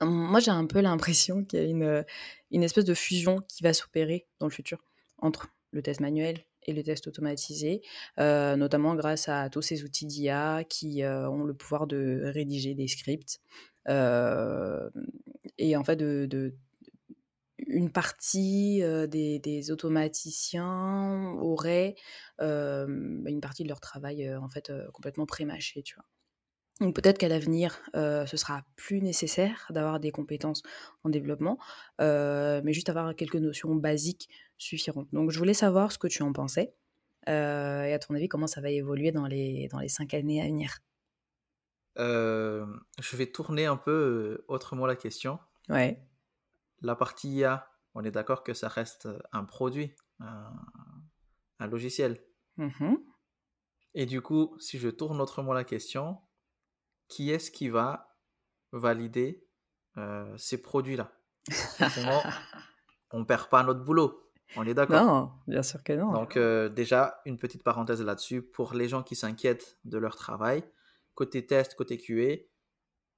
Hum, moi, j'ai un peu l'impression qu'il y a une, une espèce de fusion qui va s'opérer dans le futur entre le test manuel et le test automatisé, euh, notamment grâce à tous ces outils d'IA qui ont le pouvoir de rédiger des scripts et en fait de une partie des, automaticiens auraient une partie de leur travail en fait complètement prémâché, tu vois. Donc peut-être qu'à l'avenir, ce sera plus nécessaire d'avoir des compétences en développement, mais juste avoir quelques notions basiques suffiront. Donc je voulais savoir ce que tu en pensais et à ton avis comment ça va évoluer dans les, dans les cinq années à venir? je vais tourner un peu autrement la question. Ouais la partie IA, on est d'accord que ça reste un produit, un, logiciel. Mmh Et du coup, si je tourne autrement la question, qui est-ce qui va valider euh, ces produits-là? On ne perd pas notre boulot. On est d'accord Non, bien sûr que non. Donc euh, déjà, une petite parenthèse là-dessus, pour les gens qui s'inquiètent de leur travail, côté test, côté QA,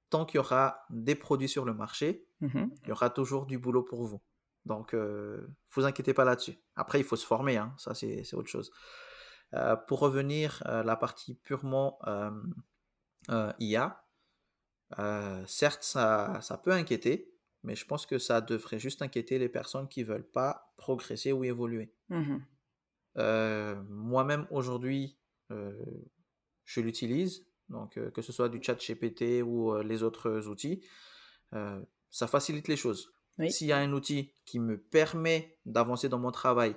tant qu'il y aura des produits sur le marché, mmh il y aura toujours du boulot pour vous. Donc, ne euh, vous inquiétez pas là-dessus. Après, il faut se former, hein, ça c'est autre chose. Euh, pour revenir à la partie purement euh, IA, certes, ça, ça, peut inquiéter, mais je pense que ça devrait juste inquiéter les personnes qui veulent pas progresser ou évoluer. Mmh moi-même, aujourd'hui, je l'utilise donc que ce soit du chat GPT ou les autres outils, ça facilite les choses. S'il y a un outil qui me permet d'avancer dans mon travail,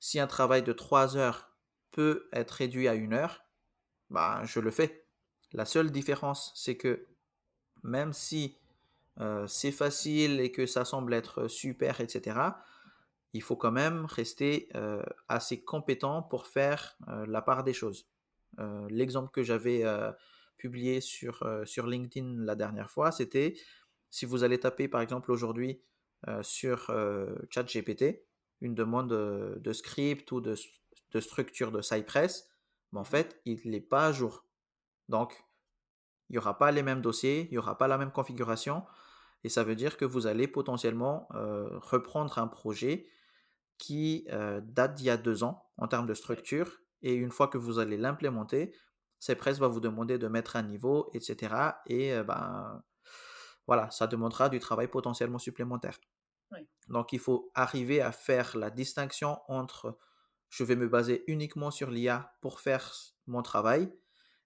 si un travail de 3 heures peut être réduit à une heure, bah, je le fais. La seule différence, c'est que même si c'est facile et que ça semble être super, etc., il faut quand même rester assez compétent pour faire la part des choses. Euh, l'exemple que j'avais euh, publié sur, euh, sur LinkedIn la dernière fois, c'était si vous allez taper par exemple aujourd'hui sur ChatGPT une demande de, script ou de, de, structure de Cypress, mais en fait, il n'est pas à jour. Donc, il n'y aura pas les mêmes dossiers, il n'y aura pas la même configuration, et ça veut dire que vous allez potentiellement reprendre un projet qui date d'il y a deux ans en termes de structure, et une fois que vous allez l'implémenter, CPRES va vous demander de mettre un niveau, etc. Et euh, ben, voilà, ça demandera du travail potentiellement supplémentaire. Donc il faut arriver à faire la distinction entre je vais me baser uniquement sur l'IA pour faire mon travail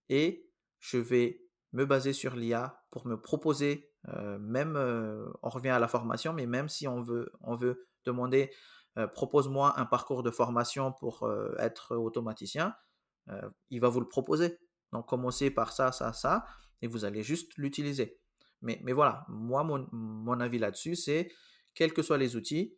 et je vais me baser sur l'IA pour me proposer, euh, même, euh, on revient à la formation, mais même si on veut, on veut demander propose-moi un parcours de formation pour euh, être automaticien, euh, il va vous le proposer. Donc commencez par ça, ça, ça, et vous allez juste l'utiliser. Mais, mais voilà, moi, mon, avis là-dessus, c'est, quels que soient les outils,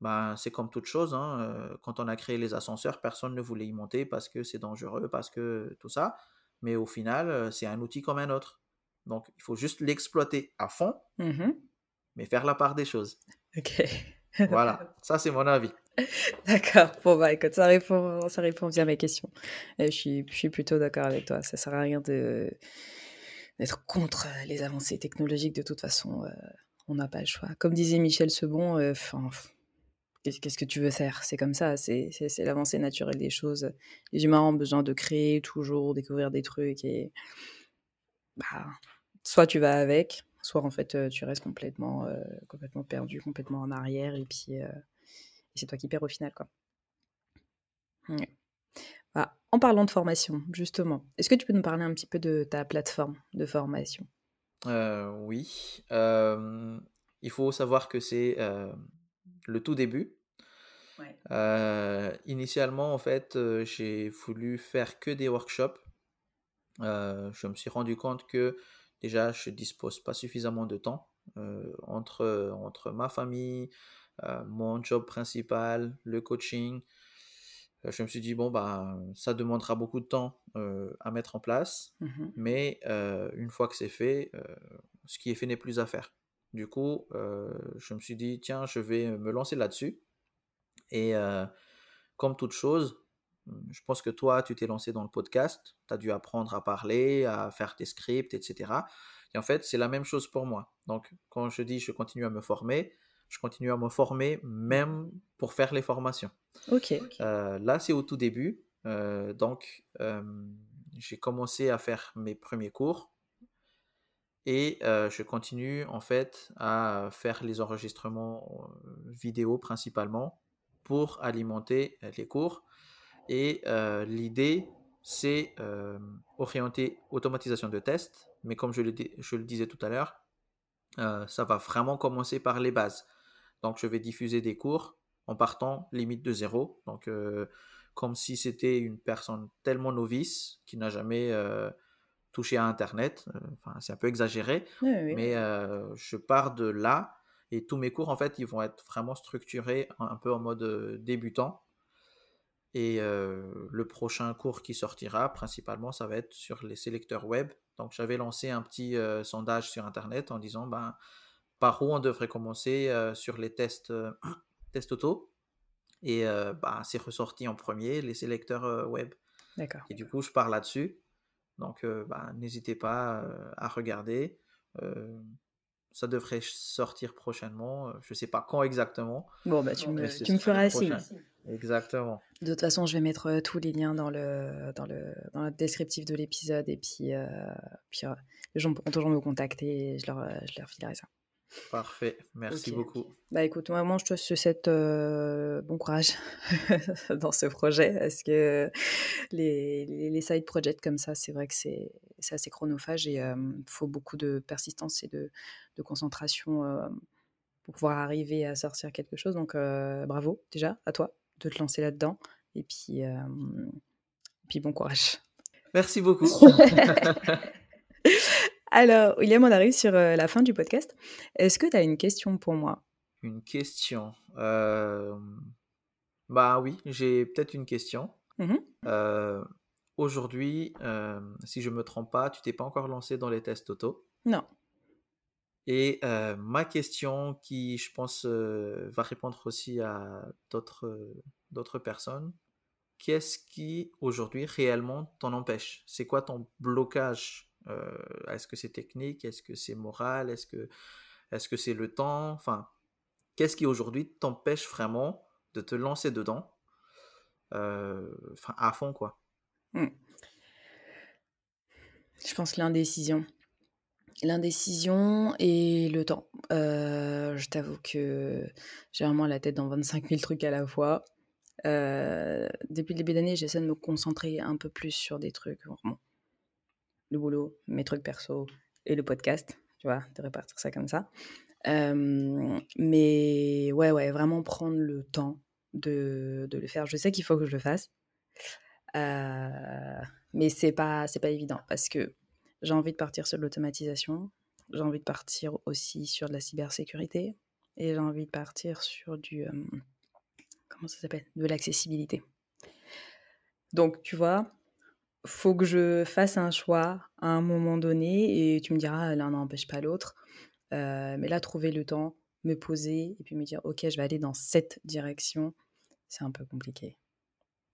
ben, c'est comme toute chose. Hein, quand on a créé les ascenseurs, personne ne voulait y monter parce que c'est dangereux, parce que tout ça. Mais au final, c'est un outil comme un autre. Donc, il faut juste l'exploiter à fond, mmh mais faire la part des choses. Ok. Voilà, ça c'est mon avis. D'accord. Bon, bah écoute, ça répond, ça répond bien à ma question. je, suis, je suis plutôt d'accord avec toi. Ça sert à rien de, d'être contre les avancées technologiques. De toute façon, euh, on n'a pas le choix. Comme disait Michel Sebon, euh, qu'est-ce que tu veux faire? C'est comme ça. C'est, c'est, l'avancée naturelle des choses. Les humains ont besoin de créer toujours, découvrir des trucs. Et bah, soit tu vas avec, soit en fait tu restes complètement, complètement perdu, complètement en arrière et puis et c'est toi qui perds au final quoi. Bah, en parlant de formation, justement, est-ce que tu peux nous parler un petit peu de ta plateforme de formation? Oui. il faut savoir que c'est le tout début. initialement, en fait, j'ai voulu faire que des workshops. je me suis rendu compte que déjà, je dispose pas suffisamment de temps entre, entre ma famille, mon job principal, le coaching. je me suis dit, bon, bah, ça demandera beaucoup de temps à mettre en place, mmh mais une fois que c'est fait, ce qui est fait n'est plus à faire. Du coup, je me suis dit, tiens, je vais me lancer là-dessus. Et comme toute chose, je pense que toi, tu t'es lancé dans le podcast, tu as dû apprendre à parler, à faire tes scripts, etc. Et en fait, c'est la même chose pour moi. Donc, quand je dis je continue à me former, je continue à me former même pour faire les formations. Ok. là, c'est au tout début. donc, j'ai commencé à faire mes premiers cours et je continue en fait à faire les enregistrements vidéo principalement pour alimenter les cours. Et l'idée, c'est orienter automatisation de tests, mais comme je le, je le disais tout à l'heure, ça va vraiment commencer par les bases. Donc je vais diffuser des cours en partant limite de zéro. Donc comme si c'était une personne tellement novice qui n'a jamais touché à Internet. Enfin, c'est un peu exagéré, mais je pars de là et tous mes cours, en fait, ils vont être vraiment structurés un peu en mode débutant. Et le prochain cours qui sortira, principalement, ça va être sur les sélecteurs web. Donc, j'avais lancé un petit sondage sur Internet en disant ben, par où on devrait commencer sur les tests, tests auto. Et bah, c'est ressorti en premier, les sélecteurs web. D'accord. Et du coup, je pars là-dessus. Donc, bah, n'hésitez pas à regarder. Ça devrait sortir prochainement. Je ne sais pas quand exactement. Bon, bah, tu, me, tu me feras signe. Exactement. De toute façon, je vais mettre tous les liens dans le, dans le, dans le descriptif de l'épisode. Et puis, puis les gens pourront toujours me contacter et je leur, je leur filerai ça. Parfait, merci beaucoup. Bah écoute, moi, je te souhaite bon courage dans ce projet parce que les, les, side projects comme ça, c'est vrai que c'est assez chronophage et il faut beaucoup de persistance et de, de concentration pour pouvoir arriver à sortir quelque chose. Donc bravo déjà à toi de te lancer là-dedans et puis, puis bon courage. Merci beaucoup. Alors, William, on arrive sur euh, la fin du podcast. Est-ce que tu as une question pour moi? Une question euh, Bah oui, j'ai peut-être une question. Mmh euh, aujourd'hui, si je ne me trompe pas, tu t'es pas encore lancé dans les tests auto? Non. Et ma question, qui je pense va répondre aussi à d'autres personnes, qu'est-ce qui aujourd'hui réellement t'en empêche? C'est quoi ton blocage est-ce que c'est technique? Est-ce que c'est moral? Est-ce que est-ce c'est le temps? Enfin, qu'est-ce qui aujourd'hui t'empêche vraiment de te lancer dedans? Euh, à fond, quoi. Hmm. Je pense l'indécision. L'indécision et le temps. Euh, je t'avoue que j'ai vraiment la tête dans 25 000 trucs à la fois. depuis le début d'année, j'essaie de me concentrer un peu plus sur des trucs le boulot, mes trucs perso et le podcast, tu vois, de répartir ça comme ça. mais ouais, ouais, vraiment prendre le temps de, de le faire. Je sais qu'il faut que je le fasse, mais c'est pas, c'est pas évident parce que j'ai envie de partir sur l'automatisation, j'ai envie de partir aussi sur de la cybersécurité et j'ai envie de partir sur du comment ça s'appelle, de l'accessibilité. Donc, tu vois, faut que je fasse un choix à un moment donné et tu me diras l'un n'empêche pas l'autre. Euh, mais là, trouver le temps, me poser et puis me dire ok, je vais aller dans cette direction, c'est un peu compliqué.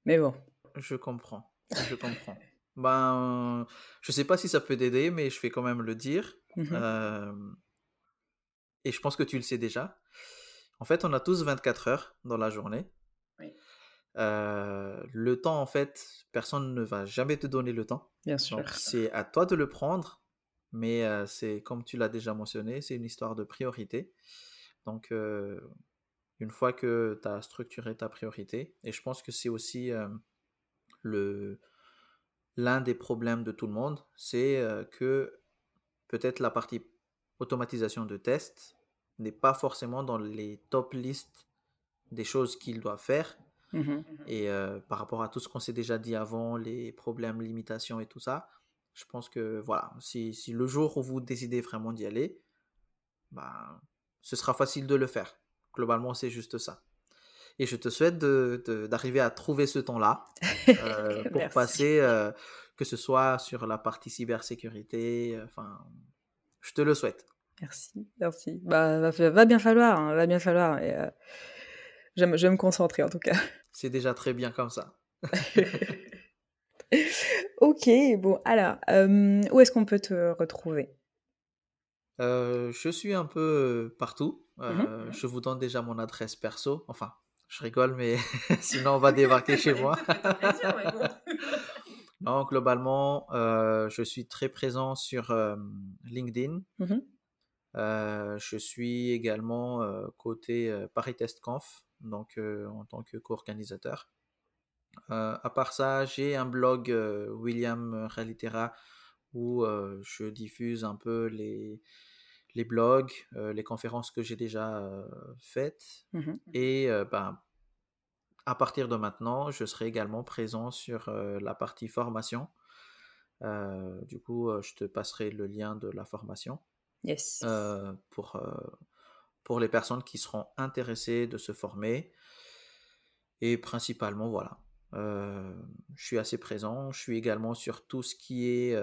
Mais bon. Je comprends. Je comprends. ben, je sais pas si ça peut t'aider, mais je vais quand même le dire. Mmh euh, et je pense que tu le sais déjà. En fait, on a tous 24 heures dans la journée. Euh, le temps, en fait, personne ne va jamais te donner le temps. Bien sûr. Donc, c'est à toi de le prendre, mais c'est comme tu l'as déjà mentionné, c'est une histoire de priorité. Donc, une fois que tu as structuré ta priorité, et je pense que c'est aussi le l'un des problèmes de tout le monde, c'est que peut-être la partie automatisation de tests n'est pas forcément dans les top listes des choses qu'il doit faire. Mmh et par rapport à tout ce qu'on s'est déjà dit avant, les problèmes, limitations et tout ça, je pense que voilà, si, si le jour où vous décidez vraiment d'y aller, bah, ce sera facile de le faire. Globalement, c'est juste ça. Et je te souhaite d'arriver à trouver ce temps-là euh, pour passer, euh, que ce soit sur la partie cybersécurité. Enfin, je te le souhaite. Merci, merci. Bah, va, bien falloir, hein, va bien falloir. Et, euh, je, vais me concentrer en tout cas. C'est déjà très bien comme ça. ok, bon, alors, où est-ce qu'on peut te retrouver? Je suis un peu partout. Mmh je vous donne déjà mon adresse perso. Enfin, je rigole, mais sinon on va débarquer chez moi. non, globalement, je suis très présent sur LinkedIn. Mmh je suis également côté Paris Test Conf, donc en tant que co-organisateur. à part ça, j'ai un blog William Realitera où je diffuse un peu les, les blogs, les conférences que j'ai déjà faites. Mmh Et ben, à partir de maintenant, je serai également présent sur la partie formation. du coup, je te passerai le lien de la formation. Yes. pour, pour les personnes qui seront intéressées de se former. Et principalement, voilà. je suis assez présent. Je suis également sur tout ce qui est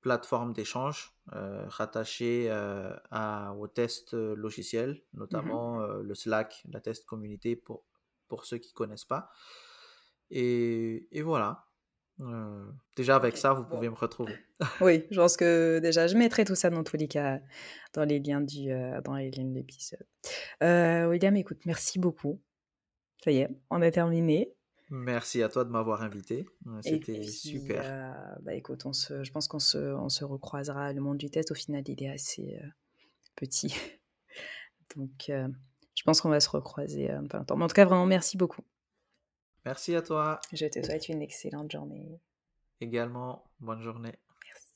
plateforme d'échange euh, rattachée euh, à, au test logiciel, mmh notamment le Slack, la test communauté pour, pour ceux qui ne connaissent pas. Et, et voilà. Déjà avec ça, vous pouvez me retrouver. oui, je pense que déjà, je mettrai tout ça dans tous les cas dans les liens du dans les liens de l'épisode. William, écoute, merci beaucoup. Ça y est, on a terminé. Merci à toi de m'avoir invité. C'était super. Euh, bah écoute, on se, je pense qu'on se, on se recroisera. Le monde du test, au final, il est assez euh, petit. Donc, euh, je pense qu'on va se recroiser un peu longtemps. Mais en tout cas, vraiment, merci beaucoup. Merci à toi. Je te souhaite une excellente journée. Également, bonne journée. Merci.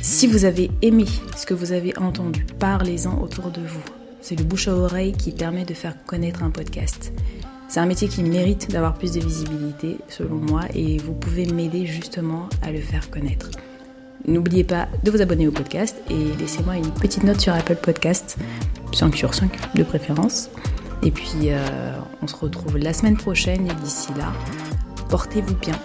Si vous avez aimé ce que vous avez entendu, parlez-en autour de vous. C'est le bouche à oreille qui permet de faire connaître un podcast. C'est un métier qui mérite d'avoir plus de visibilité, selon moi, et vous pouvez m'aider justement à le faire connaître. N'oubliez pas de vous abonner au podcast et laissez-moi une petite note sur Apple Podcast, 5 sur 5 de préférence. Et puis, euh, on se retrouve la semaine prochaine et d'ici là, portez-vous bien.